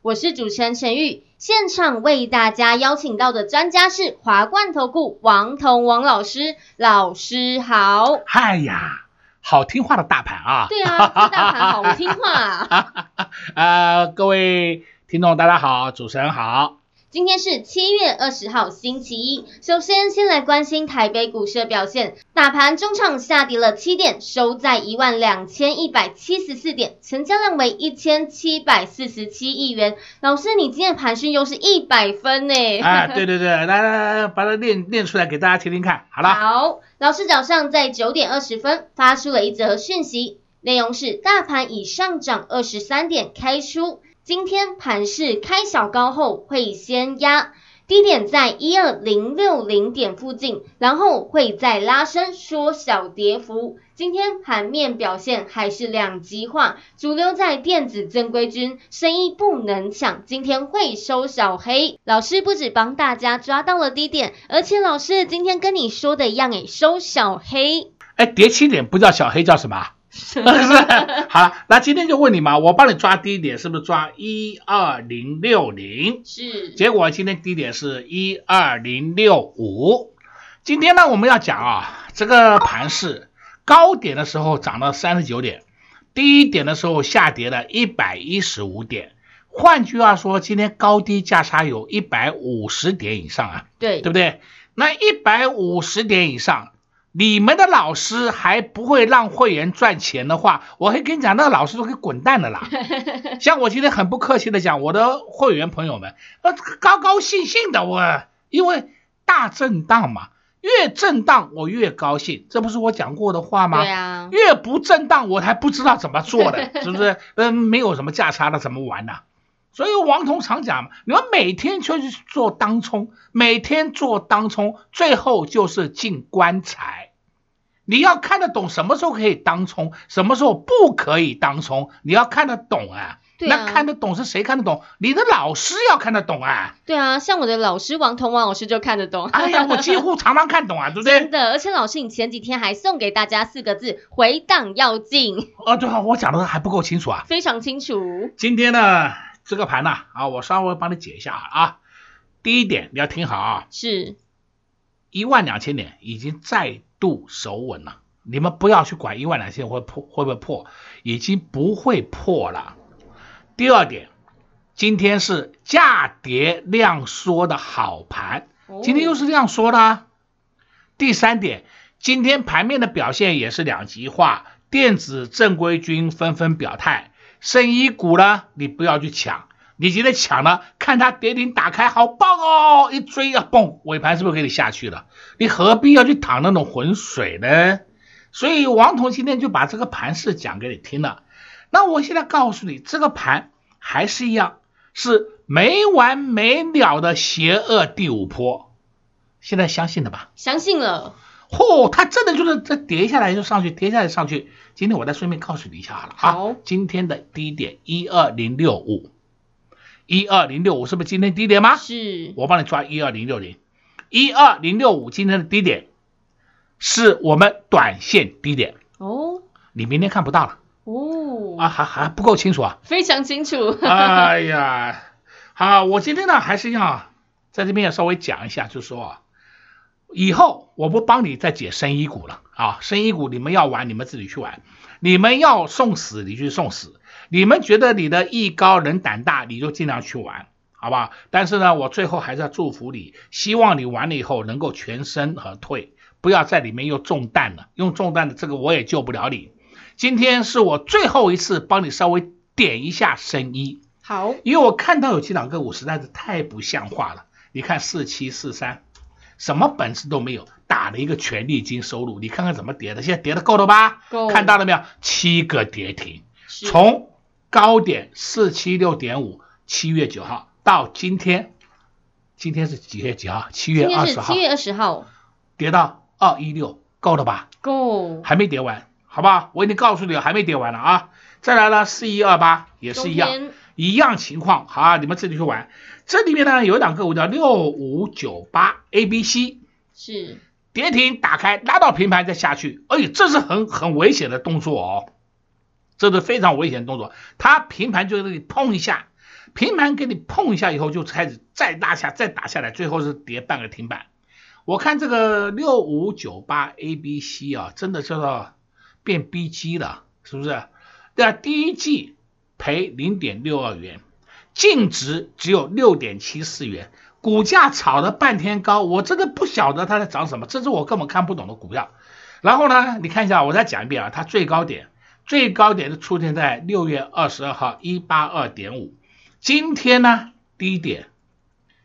我是主持人陈玉。现场为大家邀请到的专家是华冠投顾王彤王老师，老师好。嗨呀，好听话的大盘啊！对啊，这大盘好听话啊！呃，各位听众大家好，主持人好。今天是七月二十号，星期一。首先，先来关心台北股市的表现。大盘中场下跌了七点，收在一万两千一百七十四点，成交量为一千七百四十七亿元。老师，你今天盘讯又是一百分呢？啊，对对对，来来来，把它念念出来给大家听听看。好了，好，老师早上在九点二十分发出了一则讯息，内容是大盘已上涨二十三点开出。今天盘势开小高后会先压，低点在一二零六零点附近，然后会再拉升缩小跌幅。今天盘面表现还是两极化，主流在电子正规军，生意不能抢，今天会收小黑。老师不止帮大家抓到了低点，而且老师今天跟你说的一样，诶，收小黑。哎，跌七点不叫小黑，叫什么？是不是？好了，那今天就问你嘛，我帮你抓低点，是不是抓一二零六零？是。结果今天低点是一二零六五。今天呢，我们要讲啊，这个盘是高点的时候涨了三十九点，低点的时候下跌了一百一十五点。换句话说，今天高低价差有一百五十点以上啊。对，对不对？那一百五十点以上。你们的老师还不会让会员赚钱的话，我会跟你讲，那个老师都可以滚蛋的啦。像我今天很不客气的讲，我的会员朋友们，呃，高高兴兴的我，因为大震荡嘛，越震荡我越高兴，这不是我讲过的话吗？对啊。越不震荡我还不知道怎么做的，是不是？嗯，没有什么价差的怎么玩呢？所以王彤常讲嘛，你们每天就去做当冲，每天做当冲，最后就是进棺材。你要看得懂什么时候可以当冲，什么时候不可以当冲，你要看得懂啊。对啊。那看得懂是谁看得懂？你的老师要看得懂啊。对啊，像我的老师王彤王老师就看得懂。哎呀，我几乎常常看懂啊，对不对？真的，而且老师，你前几天还送给大家四个字：回档要进。哦，对啊，我讲的还不够清楚啊。非常清楚。今天呢？这个盘呢，啊，我稍微帮你解一下啊。第一点，你要听好啊，是一万两千点已经再度守稳了。你们不要去管一万两千会破会不会破，已经不会破了。第二点，今天是价跌量缩的好盘，今天又是这样说的啊。第三点，今天盘面的表现也是两极化，电子正规军纷纷表态。剩一股呢，你不要去抢，你今天抢了，看它跌停打开，好棒哦，一追啊，嘣，尾盘是不是给你下去了？你何必要去淌那种浑水呢？所以王彤今天就把这个盘势讲给你听了。那我现在告诉你，这个盘还是一样，是没完没了的邪恶第五波。现在相信了吧？相信了。嚯、哦，它真的就是这跌下来就上去，跌下来上去。今天我再顺便告诉你一下好了，好，今天的低点一二零六五，一二零六五是不是今天低点吗？是，我帮你抓一二零六零，一二零六五今天的低点是我们短线低点哦，你明天看不到了哦，啊，还还不够清楚啊？非常清楚。哎呀，好，我今天呢还是要在这边要稍微讲一下，就是说。以后我不帮你再解深一股了啊！深一股你们要玩，你们自己去玩；你们要送死，你去送死；你们觉得你的艺高人胆大，你就尽量去玩，好不好？但是呢，我最后还是要祝福你，希望你玩了以后能够全身而退，不要在里面又中弹了。用中弹的这个我也救不了你。今天是我最后一次帮你稍微点一下生医，好，因为我看到有几档个股实在是太不像话了。你看四七四三。什么本事都没有，打了一个权利金收入，你看看怎么跌的，现在跌的够了吧？够。看到了没有？七个跌停，从高点四七六点五，七月九号到今天，今天是几月几号？七月二十号。七月二十号。跌到二一六，够了吧？够。还没跌完，好不好？我已经告诉你了，还没跌完了啊！再来了，四一二八也是一样，一样情况。好啊，你们自己去玩。这里面呢有两个股叫六五九八 A B C，是跌停打开拉到平盘再下去，哎，这是很很危险的动作哦，这是非常危险的动作。它平盘就给你碰一下，平盘给你碰一下以后就开始再拉下再打下来，最后是跌半个停板。我看这个六五九八 A B C 啊，真的叫做变 B G 了，是不是？对啊，第一季赔零点六二元。净值只有六点七四元，股价炒了半天高，我真的不晓得它在涨什么，这是我根本看不懂的股票。然后呢，你看一下，我再讲一遍啊，它最高点，最高点是出现在六月二十二号一八二点五，今天呢低点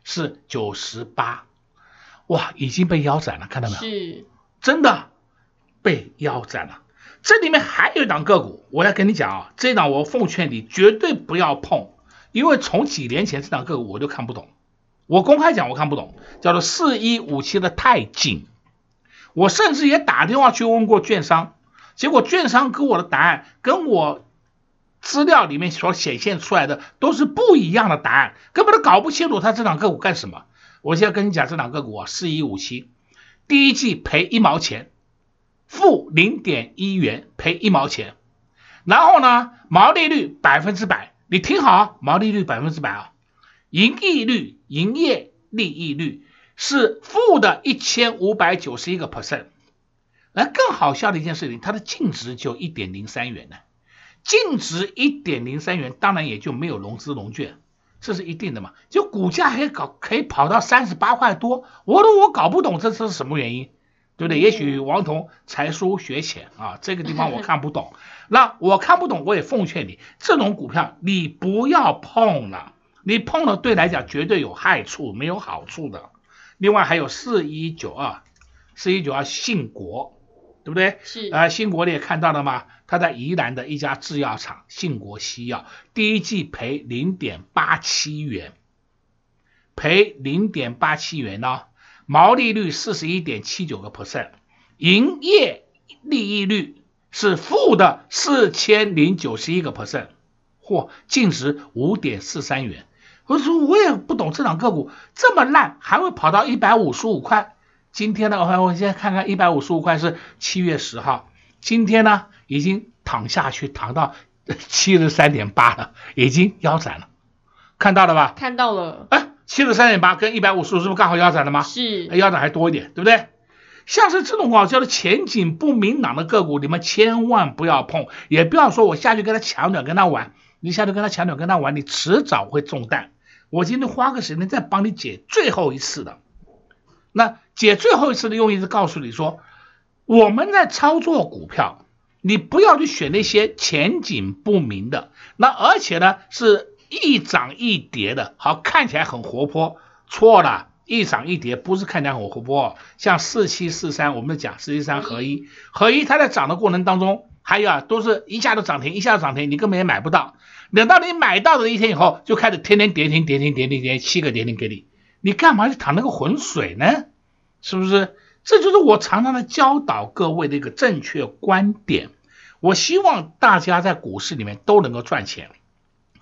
是九十八，哇，已经被腰斩了，看到没有？是，真的被腰斩了。这里面还有一档个股，我要跟你讲啊，这档我奉劝你绝对不要碰。因为从几年前这档个股我就看不懂，我公开讲我看不懂，叫做四一五七的泰晶，我甚至也打电话去问过券商，结果券商给我的答案跟我资料里面所显现出来的都是不一样的答案，根本都搞不清楚他这档个股干什么。我现在跟你讲这档个股啊，四一五七，第一季赔一毛钱，负零点一元赔一毛钱，然后呢，毛利率百分之百。你听好，毛利率百分之百啊，盈利率、营业利益率是负的一千五百九十一个 percent。那更好笑的一件事情，它的净值就一点零三元呢，净值一点零三元，当然也就没有融资融券，这是一定的嘛。就股价还搞可以跑到三十八块多，我都我搞不懂这是什么原因。对不对？也许王彤才疏学浅啊，这个地方我看不懂。那我看不懂，我也奉劝你，这种股票你不要碰了，你碰了对来讲绝对有害处，没有好处的。另外还有四一九二，四一九二信国，对不对？是。啊，信国你也看到了嘛？他在宜兰的一家制药厂，信国西药，第一季赔零点八七元，赔零点八七元呢、哦。毛利率四十一点七九个 percent，营业利益率是负的四千零九十一个 percent，或，净值五点四三元。我说我也不懂这档个股这么烂，还会跑到一百五十五块。今天呢，我我先看看一百五十五块是七月十号，今天呢已经躺下去，躺到七十三点八了，已经腰斩了，看到了吧？看到了。哎。七十三点八跟一百五十五是不是刚好腰斩了吗？是，腰斩还多一点，对不对？像是这种啊叫做前景不明朗的个股，你们千万不要碰，也不要说我下去跟他抢点跟他玩，你下去跟他抢点跟他玩，你迟早会中弹。我今天花个时间再帮你解最后一次的，那姐最后一次的用意是告诉你说，我们在操作股票，你不要去选那些前景不明的，那而且呢是。一涨一跌的，好，看起来很活泼，错了，一涨一跌不是看起来很活泼，像四七四三，我们讲四七三合一，合一它在涨的过程当中，还有啊，都是一下子涨停，一下子涨停，你根本也买不到，等到你买到的一天以后，就开始天天跌停，跌停，跌停，跌，七个跌停给你，你干嘛去淌那个浑水呢？是不是？这就是我常常的教导各位的一个正确观点。我希望大家在股市里面都能够赚钱。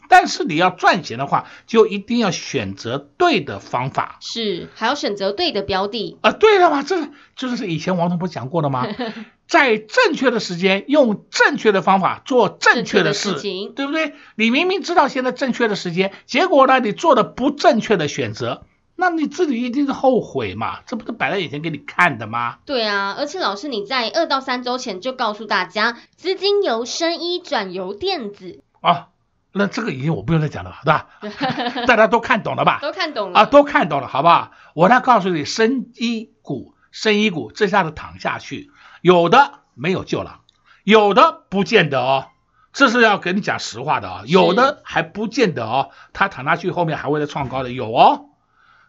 但是你要赚钱的话，就一定要选择对的方法，是还要选择对的标的啊。对了嘛，这就是以前王总不是讲过的吗？在正确的时间用正确的方法做正确的事，情对不对？你明明知道现在正确的时间，结果呢，你做的不正确的选择，那你自己一定是后悔嘛？这不是摆在眼前给你看的吗？对啊，而且老师你在二到三周前就告诉大家，资金由生医转由电子啊。那这个已经我不用再讲了，对吧？大家都看懂了吧？都看懂了啊，都看懂了，好不好？我来告诉你，生医股、生医股这下子躺下去，有的没有救了，有的不见得哦。这是要跟你讲实话的啊，有的还不见得哦，它躺下去后面还会再创高的，有哦。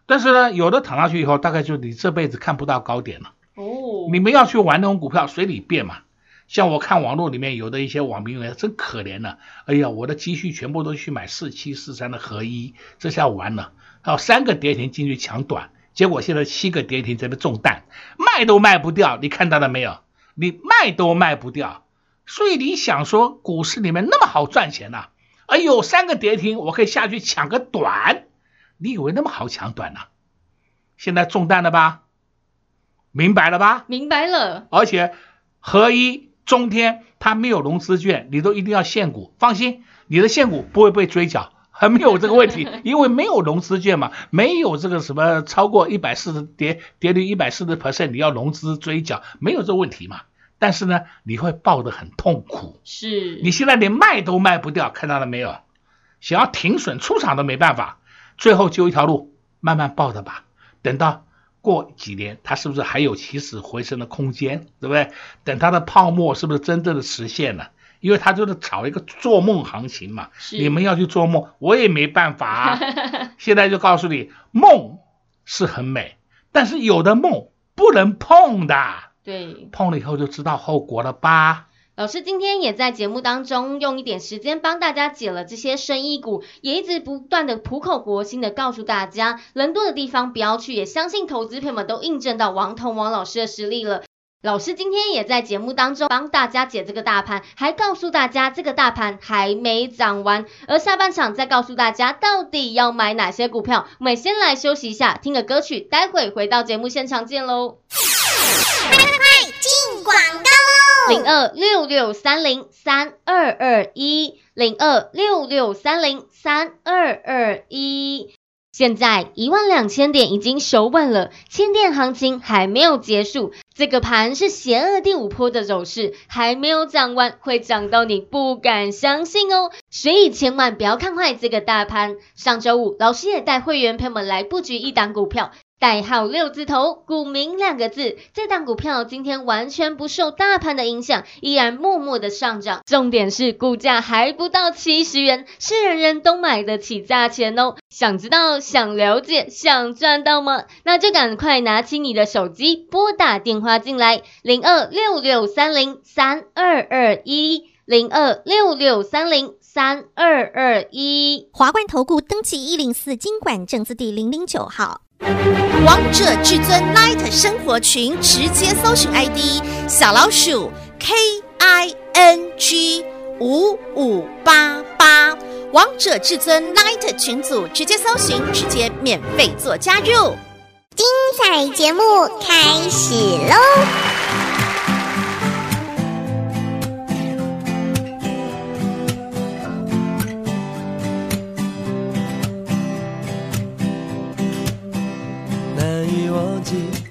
但是呢，有的躺下去以后，大概就你这辈子看不到高点了。哦。你们要去玩那种股票，随你便嘛。像我看网络里面有的一些网民们真可怜了，哎呀，我的积蓄全部都去买四七四三的合一，这下完了，还有三个跌停进去抢短，结果现在七个跌停这边中弹，卖都卖不掉，你看到了没有？你卖都卖不掉，所以你想说股市里面那么好赚钱呐、啊？哎呦，三个跌停我可以下去抢个短，你以为那么好抢短呢、啊？现在中弹了吧？明白了吧？明白了。而且合一。中天它没有融资券，你都一定要限股。放心，你的限股不会被追缴，还没有这个问题，因为没有融资券嘛，没有这个什么超过一百四十跌跌率一百四十 percent，你要融资追缴，没有这个问题嘛。但是呢，你会抱得很痛苦，是你现在连卖都卖不掉，看到了没有？想要停损出场都没办法，最后就一条路，慢慢抱着吧，等到。过几年，它是不是还有起死回生的空间？对不对？等它的泡沫是不是真正的实现了？因为它就是炒一个做梦行情嘛。你们要去做梦，我也没办法啊。现在就告诉你，梦是很美，但是有的梦不能碰的。对，碰了以后就知道后果了吧。老师今天也在节目当中用一点时间帮大家解了这些生意股，也一直不断的苦口婆心的告诉大家，人多的地方不要去，也相信投资朋友们都印证到王彤王老师的实力了。老师今天也在节目当中帮大家解这个大盘，还告诉大家这个大盘还没涨完，而下半场再告诉大家到底要买哪些股票。我们先来休息一下，听个歌曲，待会回到节目现场见喽。广告。零二六六三零三二二一，零二六六三零三二二一。现在一万两千点已经守稳了，千点行情还没有结束，这个盘是邪恶第五波的走势，还没有涨完，会涨到你不敢相信哦。所以千万不要看坏这个大盘。上周五，老师也带会员朋友们来布局一档股票。代号六字头，股民两个字，这档股票今天完全不受大盘的影响，依然默默的上涨。重点是股价还不到七十元，是人人都买得起价钱哦。想知道、想了解、想赚到吗？那就赶快拿起你的手机，拨打电话进来，零二六六三零三二二一，零二六六三零三二二一。华冠投顾登记一零四金管证字第零零九号。王者至尊 Light 生活群，直接搜寻 ID 小老鼠 K I N G 五五八八，王者至尊 Light 群组，直接搜寻，直接免费做加入。精彩节目开始喽！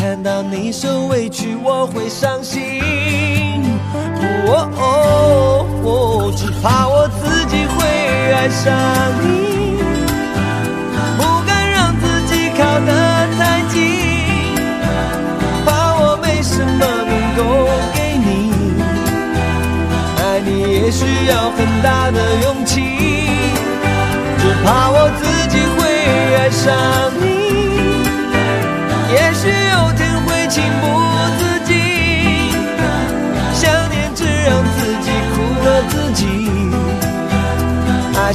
看到你受委屈，我会伤心。哦哦哦，只怕我自己会爱上你，不敢让自己靠得太近，怕我没什么能够给你。爱你也需要很大的勇气，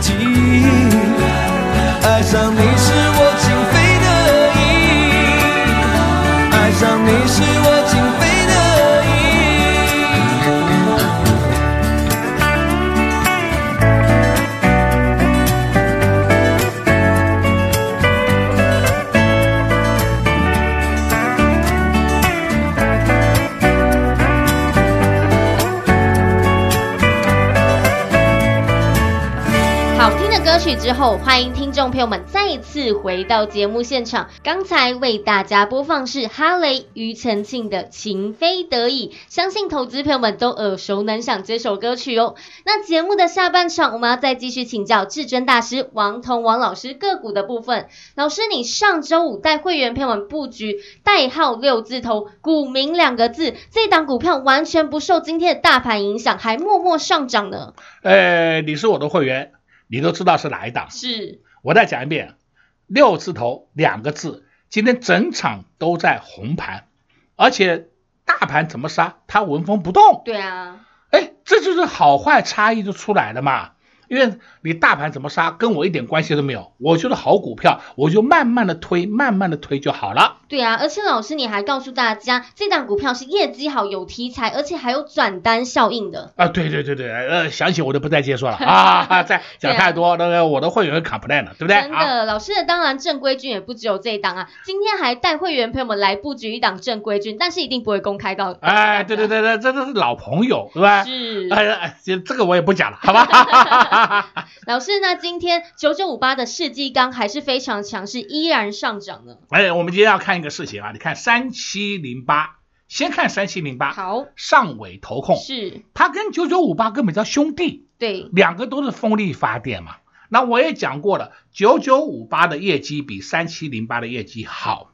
记忆爱上你。欢迎听众朋友们再次回到节目现场。刚才为大家播放是哈雷庾澄庆的《情非得已》，相信投资朋友们都耳熟能详这首歌曲哦。那节目的下半场，我们要再继续请教至尊大师王彤王老师个股的部分。老师，你上周五带会员朋友们布局代号六字头股民两个字，这档股票完全不受今天的大盘影响，还默默上涨呢。呃，你是我的会员。你都知道是哪一档？是，我再讲一遍，六字头两个字，今天整场都在红盘，而且大盘怎么杀，它纹风不动。对啊，哎，这就是好坏差异就出来了嘛。因为你大盘怎么杀，跟我一点关系都没有。我觉得好股票，我就慢慢的推，慢慢的推就好了。对啊，而且老师你还告诉大家，这档股票是业绩好、有题材，而且还有转单效应的。啊，对对对对，呃，想起我就不再接说了 啊，再讲太多，那个、啊、我的会员会 complain 了，对不对？真的，啊、老师的当然正规军也不只有这一档啊，今天还带会员朋友们来布局一档正规军，但是一定不会公开到。哎，对对对对，这都是老朋友，对吧？是。哎呀，这这个我也不讲了，好吧？老师，那今天九九五八的世纪钢还是非常强势，依然上涨呢。哎，我们今天要看一个事情啊，你看。三七零八，先看三七零八，好，上尾投控是，它跟九九五八根本叫兄弟，对，两个都是风力发电嘛。那我也讲过了，九九五八的业绩比三七零八的业绩好，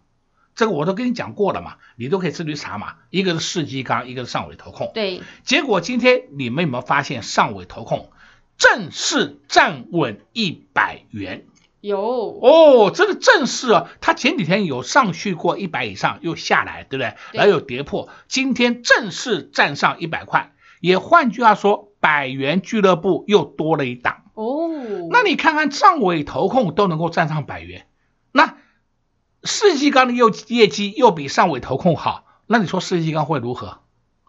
这个我都跟你讲过了嘛，你都可以自己查嘛。一个是世纪钢，一个是上尾投控，对。结果今天你们有没有发现上尾投控正式站稳一百元？有哦，这个正式啊，它前几天有上去过一百以上，又下来，对不对？对，然后有跌破，今天正式站上一百块，也换句话说，百元俱乐部又多了一档哦。那你看看上尾投控都能够站上百元，那世纪钢的又业绩又比上尾投控好，那你说世纪钢会如何？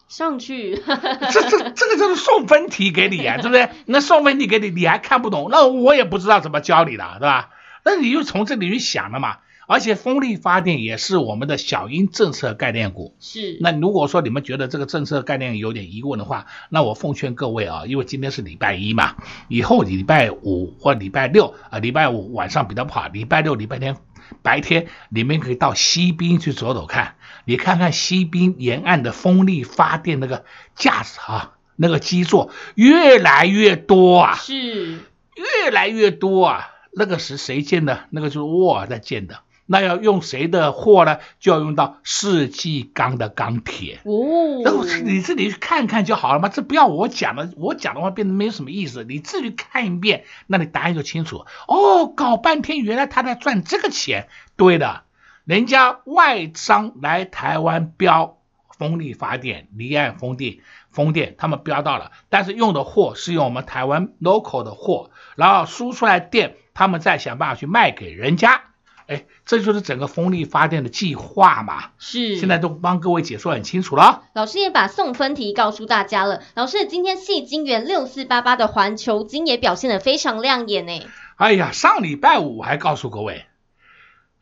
上去，这这这个就是送分题给你啊，对不对？那送分题给你，你还看不懂，那我也不知道怎么教你的，对吧？那你就从这里去想了嘛。而且风力发电也是我们的小英政策概念股。是。那如果说你们觉得这个政策概念有点疑问的话，那我奉劝各位啊，因为今天是礼拜一嘛，以后礼拜五或礼拜六啊，礼拜五晚上比较不好，礼拜六、礼拜天白天你们可以到西滨去走走看，你看看西滨沿岸的风力发电那个架子啊。那个基座越来越多啊，是越来越多啊。那个是谁建的？那个就是沃尔在建的。那要用谁的货呢？就要用到世纪钢的钢铁。哦，那你自己去看看就好了嘛。这不要我讲了，我讲的话变得没有什么意思。你自己看一遍，那你答案就清楚。哦，搞半天原来他在赚这个钱。对的，人家外商来台湾标风力发电、离岸风电。风电他们标到了，但是用的货是用我们台湾 local 的货，然后输出来电，他们再想办法去卖给人家，哎，这就是整个风力发电的计划嘛。是，现在都帮各位解说很清楚了。老师也把送分题告诉大家了。老师，今天系金元六四八八的环球金也表现得非常亮眼呢。哎呀，上礼拜五我还告诉各位，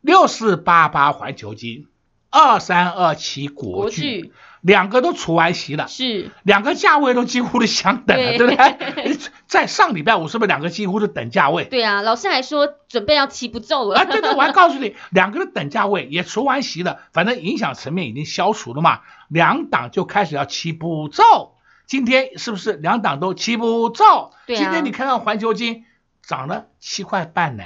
六四八八环球金，二三二七国巨。两个都除完息了，是两个价位都几乎是相等了，对，对不对？在上礼拜五是不是两个几乎是等价位？对啊，老师还说准备要齐步骤了。啊，对对，我还告诉你，两个的等价位也除完息了，反正影响层面已经消除了嘛，两档就开始要齐步骤。今天是不是两档都齐步骤？对啊。今天你看看环球金涨了七块半呢。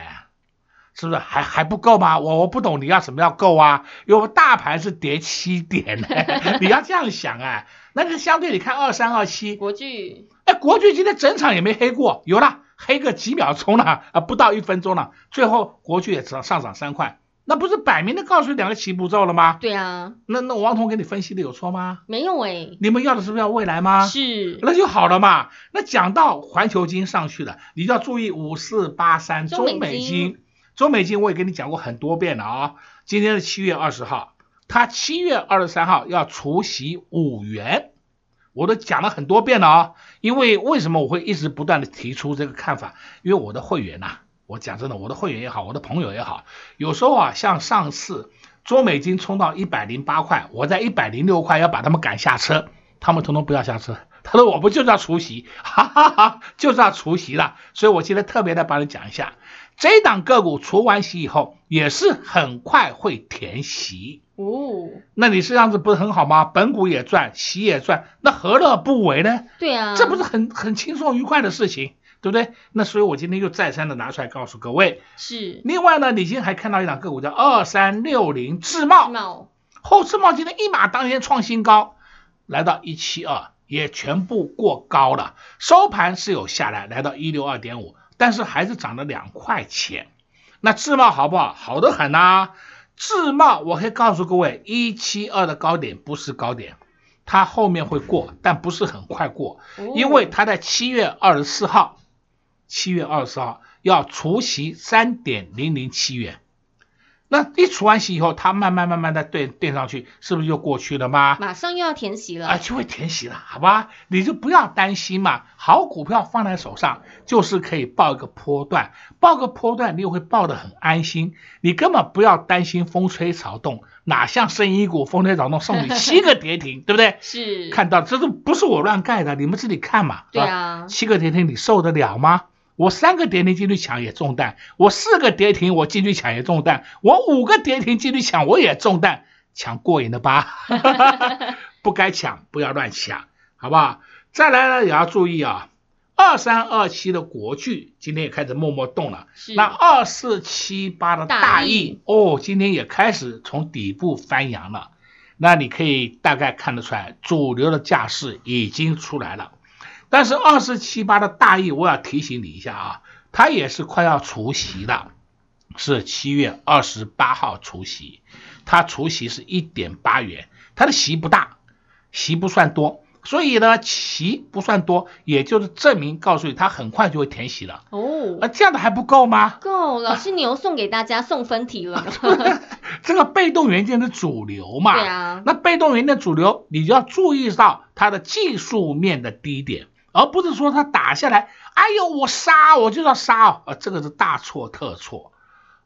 是不是还还不够吗？我我不懂你要什么要够啊？因为大盘是跌七点呢，你要这样想啊。那就相对你看二三二七国巨，哎，国巨今天整场也没黑过，有了黑个几秒钟了啊，不到一分钟了，最后国巨也涨上涨三块，那不是摆明的告诉你两个起步骤了吗？对啊，那那王彤给你分析的有错吗？没有哎、欸，你们要的是不是要未来吗？是，那就好了嘛。那讲到环球金上去了，你就要注意五四八三中美晶。中美金我也跟你讲过很多遍了啊，今天是七月二十号，它七月二十三号要除息五元，我都讲了很多遍了啊。因为为什么我会一直不断的提出这个看法？因为我的会员呐、我讲真的，我的会员也好，我的朋友也好，有时候啊，像上次中美金冲到一百零八块，我在一百零六块要把他们赶下车，他们统统不要下车，他说我不就是要除息，哈哈哈，就是要除息了，所以我今天特别的帮你讲一下。这档个股除完息以后，也是很快会填息哦。那你这样子不是很好吗？本股也赚，息也赚，那何乐不为呢？对啊，这不是很很轻松愉快的事情，对不对？那所以我今天又再三的拿出来告诉各位。是。另外呢，你今天还看到一档个股叫二三六零智茂，智茂后智茂今天一马当先创新高，来到一七二，也全部过高了，收盘是有下来，来到一六二点五。但是还是涨了两块钱，那自贸好不好？好得很呐、啊！智茂，我可以告诉各位，一七二的高点不是高点，它后面会过，但不是很快过，因为它在七月二十四号，七月二十四号要除息三点零零七元。那一除完息以后，它慢慢慢慢的垫垫上去，是不是就过去了吗？马上又要填息了啊，就会填息了，好吧？你就不要担心嘛。好股票放在手上，就是可以报一个波段，报个波段，你又会报得很安心。你根本不要担心风吹草动，哪像生意股风吹草动送你七个跌停，对不对？是。看到这都不是我乱盖的，你们自己看嘛。对啊。七个跌停你受得了吗？我三个跌停进去抢也中弹，我四个跌停我进去抢也中弹，我五个跌停进去抢我也中弹，抢过瘾了吧？不该抢不要乱抢，好不好？再来呢也要注意啊，二三二七的国巨今天也开始默默动了，那二四七八的大亿哦，今天也开始从底部翻扬了，那你可以大概看得出来，主流的架势已经出来了。但是二四七八的大意，我要提醒你一下啊，它也是快要除夕了，是七月二十八号除夕，它除夕是一点八元，它的席不大，席不算多。所以呢，席不算多，也就是证明告诉你，它很快就会填席了。哦，啊，这样的还不够吗？够，老师你又送给大家送分题了。这个被动元件的主流嘛，对啊，那被动元件的主流，你就要注意到它的技术面的低点，而不是说他打下来，哎呦，我杀，我就要杀啊，这个是大错特错。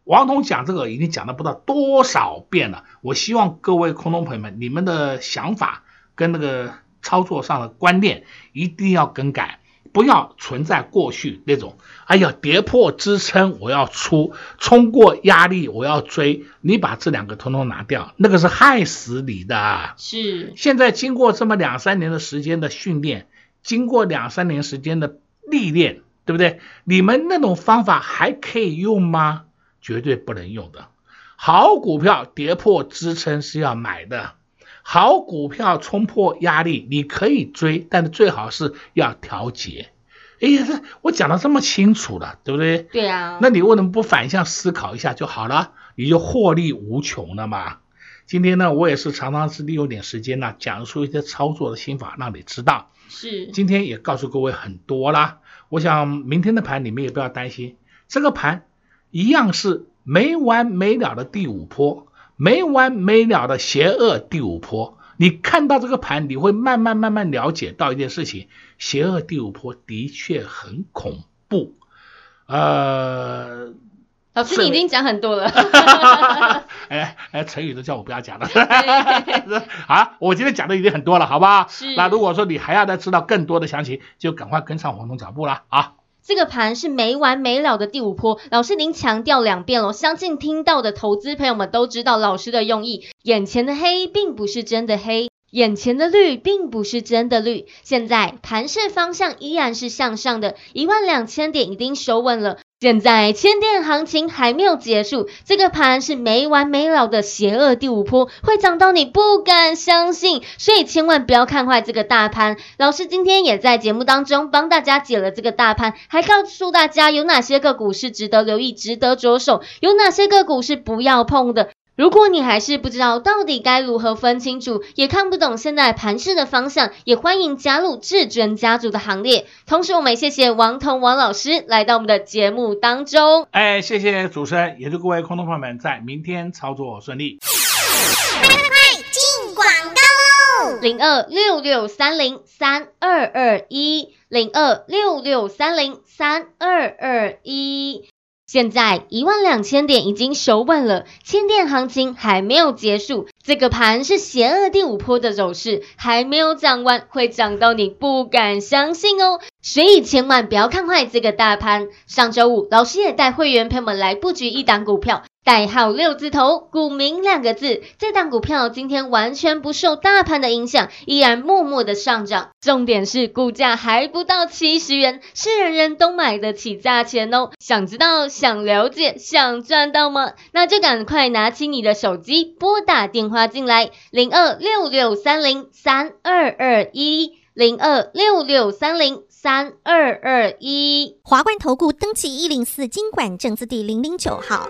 王彤讲这个已经讲了不知道多少遍了。我希望各位空中朋友们，你们的想法跟那个操作上的观念一定要更改。不要存在过去那种，哎呀，跌破支撑我要出，冲过压力我要追，你把这两个通通拿掉，那个是害死你的。是，现在经过这么两三年的时间的训练，经过两三年时间的历练，对不对？你们那种方法还可以用吗？绝对不能用的。好股票跌破支撑是要买的。好股票冲破压力，你可以追，但是最好是要调节。哎呀，这我讲的这么清楚了，对不对？对啊。那你为什么不反向思考一下就好了？你就获利无穷了嘛。今天呢，我也是常常是利用点时间呢，讲述一些操作的心法，让你知道。是。今天也告诉各位很多啦。我想明天的盘你们也不要担心，这个盘一样是没完没了的第五波。没完没了的邪恶第五波，你看到这个盘，你会慢慢慢慢了解到一件事情：邪恶第五波的确很恐怖。呃，老师，你已经讲很多了。哎哎，成语都叫我不要讲了。啊，我今天讲的已经很多了，好不好？是。那如果说你还要再知道更多的详情，就赶快跟上黄总脚步了啊！这个盘是没完没了的第五波，老师您强调两遍了，相信听到的投资朋友们都知道老师的用意。眼前的黑并不是真的黑，眼前的绿并不是真的绿。现在盘势方向依然是向上的，一万两千点已经守稳了。现在千点行情还没有结束，这个盘是没完没了的邪恶第五波，会涨到你不敢相信，所以千万不要看坏这个大盘。老师今天也在节目当中帮大家解了这个大盘，还告诉大家有哪些个股是值得留意、值得着手，有哪些个股是不要碰的。如果你还是不知道到底该如何分清楚，也看不懂现在盘势的方向，也欢迎加入至尊家族的行列。同时，我们也谢谢王彤王老师来到我们的节目当中。哎，谢谢主持人，也祝各位空头朋友们在明天操作顺利。快快快，进广告喽！零二六六三零三二二一，零二六六三零三二二一。现在一万两千点已经守稳了，千点行情还没有结束，这个盘是邪恶第五波的走势，还没有涨完，会涨到你不敢相信哦，所以千万不要看坏这个大盘。上周五，老师也带会员朋友们来布局一档股票。代号六字头，股民两个字。这档股票今天完全不受大盘的影响，依然默默的上涨。重点是股价还不到七十元，是人人都买得起价钱哦。想知道、想了解、想赚到吗？那就赶快拿起你的手机，拨打电话进来，零二六六三零三二二一，零二六六三零三二二一。华冠投顾登记一零四金管证字第零零九号。